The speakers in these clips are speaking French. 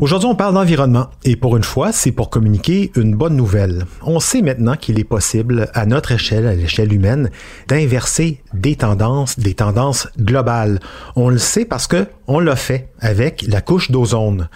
Aujourd'hui, on parle d'environnement et pour une fois, c'est pour communiquer une bonne nouvelle. On sait maintenant qu'il est possible, à notre échelle, à l'échelle humaine, d'inverser des tendances, des tendances globales. On le sait parce que on l'a fait avec la couche d'ozone.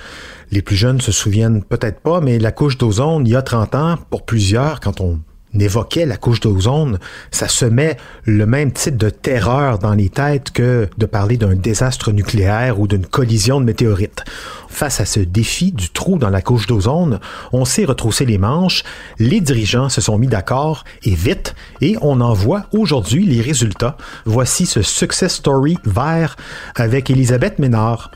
Les plus jeunes se souviennent peut-être pas, mais la couche d'ozone, il y a 30 ans, pour plusieurs, quand on n'évoquait la couche d'ozone, ça semait le même type de terreur dans les têtes que de parler d'un désastre nucléaire ou d'une collision de météorites. Face à ce défi du trou dans la couche d'ozone, on s'est retroussé les manches, les dirigeants se sont mis d'accord et vite, et on en voit aujourd'hui les résultats. Voici ce success story vert avec Elisabeth Ménard.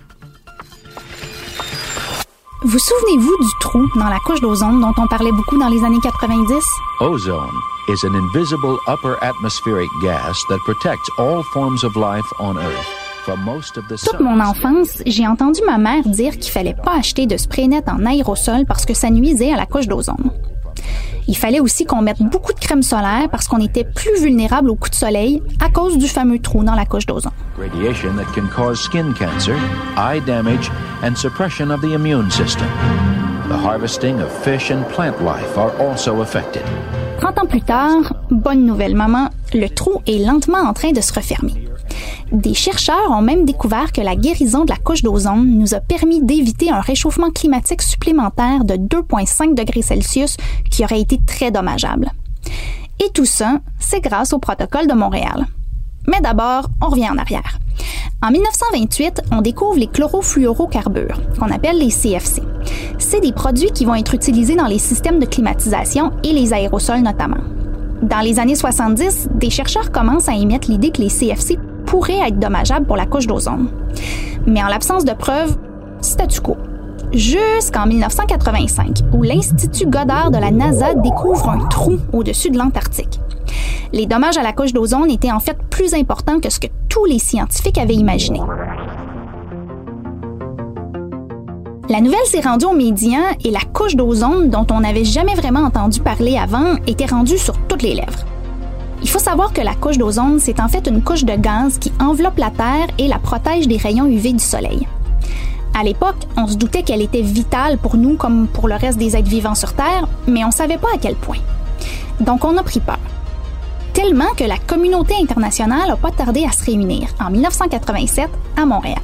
Vous souvenez-vous du trou dans la couche d'ozone dont on parlait beaucoup dans les années 90? Ozone is an invisible upper atmospheric gas that protects all forms of life on Earth. Toute mon enfance, j'ai entendu ma mère dire qu'il fallait pas acheter de spray net en aérosol parce que ça nuisait à la couche d'ozone. Il fallait aussi qu'on mette beaucoup de crème solaire parce qu'on était plus vulnérable aux coups de soleil à cause du fameux trou dans la couche d'ozone. 30 ans plus tard, bonne nouvelle maman, le trou est lentement en train de se refermer. Des chercheurs ont même découvert que la guérison de la couche d'ozone nous a permis d'éviter un réchauffement climatique supplémentaire de 2,5 degrés Celsius qui aurait été très dommageable. Et tout ça, c'est grâce au protocole de Montréal. Mais d'abord, on revient en arrière. En 1928, on découvre les chlorofluorocarbures, qu'on appelle les CFC. C'est des produits qui vont être utilisés dans les systèmes de climatisation et les aérosols notamment. Dans les années 70, des chercheurs commencent à émettre l'idée que les CFC pourraient être dommageables pour la couche d'ozone. Mais en l'absence de preuves, statu quo. Jusqu'en 1985, où l'Institut Goddard de la NASA découvre un trou au-dessus de l'Antarctique. Les dommages à la couche d'ozone étaient en fait plus importants que ce que tous les scientifiques avaient imaginé. La nouvelle s'est rendue aux médias et la couche d'ozone, dont on n'avait jamais vraiment entendu parler avant, était rendue sur toutes les lèvres. Il faut savoir que la couche d'ozone, c'est en fait une couche de gaz qui enveloppe la Terre et la protège des rayons UV du Soleil. À l'époque, on se doutait qu'elle était vitale pour nous comme pour le reste des êtres vivants sur Terre, mais on ne savait pas à quel point. Donc on a pris peur. Tellement que la communauté internationale n'a pas tardé à se réunir en 1987 à Montréal.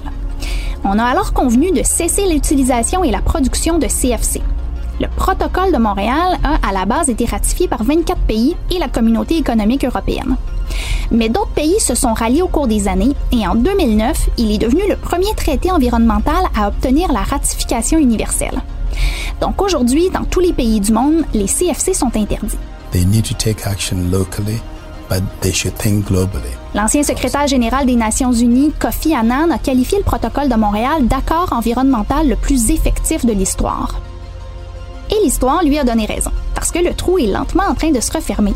On a alors convenu de cesser l'utilisation et la production de CFC. Le protocole de Montréal a à la base été ratifié par 24 pays et la communauté économique européenne. Mais d'autres pays se sont ralliés au cours des années et en 2009, il est devenu le premier traité environnemental à obtenir la ratification universelle. Donc aujourd'hui, dans tous les pays du monde, les CFC sont interdits. They need to take action locally. L'ancien secrétaire général des Nations Unies, Kofi Annan, a qualifié le protocole de Montréal d'accord environnemental le plus effectif de l'histoire. Et l'histoire lui a donné raison, parce que le trou est lentement en train de se refermer.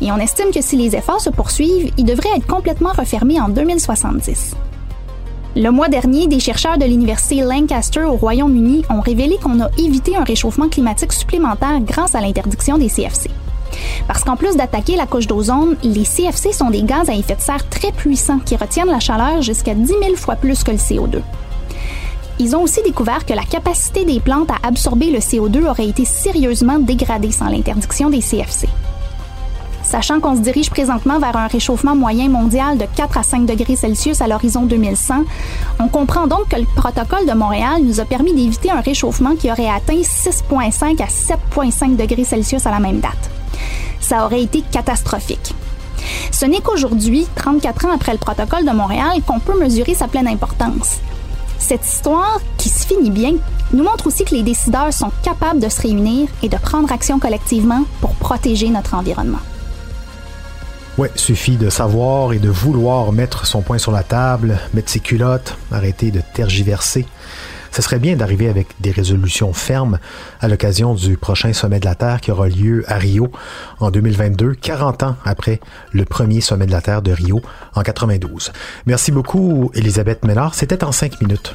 Et on estime que si les efforts se poursuivent, il devrait être complètement refermé en 2070. Le mois dernier, des chercheurs de l'Université Lancaster au Royaume-Uni ont révélé qu'on a évité un réchauffement climatique supplémentaire grâce à l'interdiction des CFC. Parce qu'en plus d'attaquer la couche d'ozone, les CFC sont des gaz à effet de serre très puissants qui retiennent la chaleur jusqu'à 10 000 fois plus que le CO2. Ils ont aussi découvert que la capacité des plantes à absorber le CO2 aurait été sérieusement dégradée sans l'interdiction des CFC. Sachant qu'on se dirige présentement vers un réchauffement moyen mondial de 4 à 5 degrés Celsius à l'horizon 2100, on comprend donc que le protocole de Montréal nous a permis d'éviter un réchauffement qui aurait atteint 6,5 à 7,5 degrés Celsius à la même date. Ça aurait été catastrophique. Ce n'est qu'aujourd'hui, 34 ans après le protocole de Montréal, qu'on peut mesurer sa pleine importance. Cette histoire, qui se finit bien, nous montre aussi que les décideurs sont capables de se réunir et de prendre action collectivement pour protéger notre environnement. Ouais, suffit de savoir et de vouloir mettre son poing sur la table, mettre ses culottes, arrêter de tergiverser. Ce serait bien d'arriver avec des résolutions fermes à l'occasion du prochain sommet de la Terre qui aura lieu à Rio en 2022, 40 ans après le premier sommet de la Terre de Rio en 92. Merci beaucoup, Elisabeth Ménard. C'était en cinq minutes.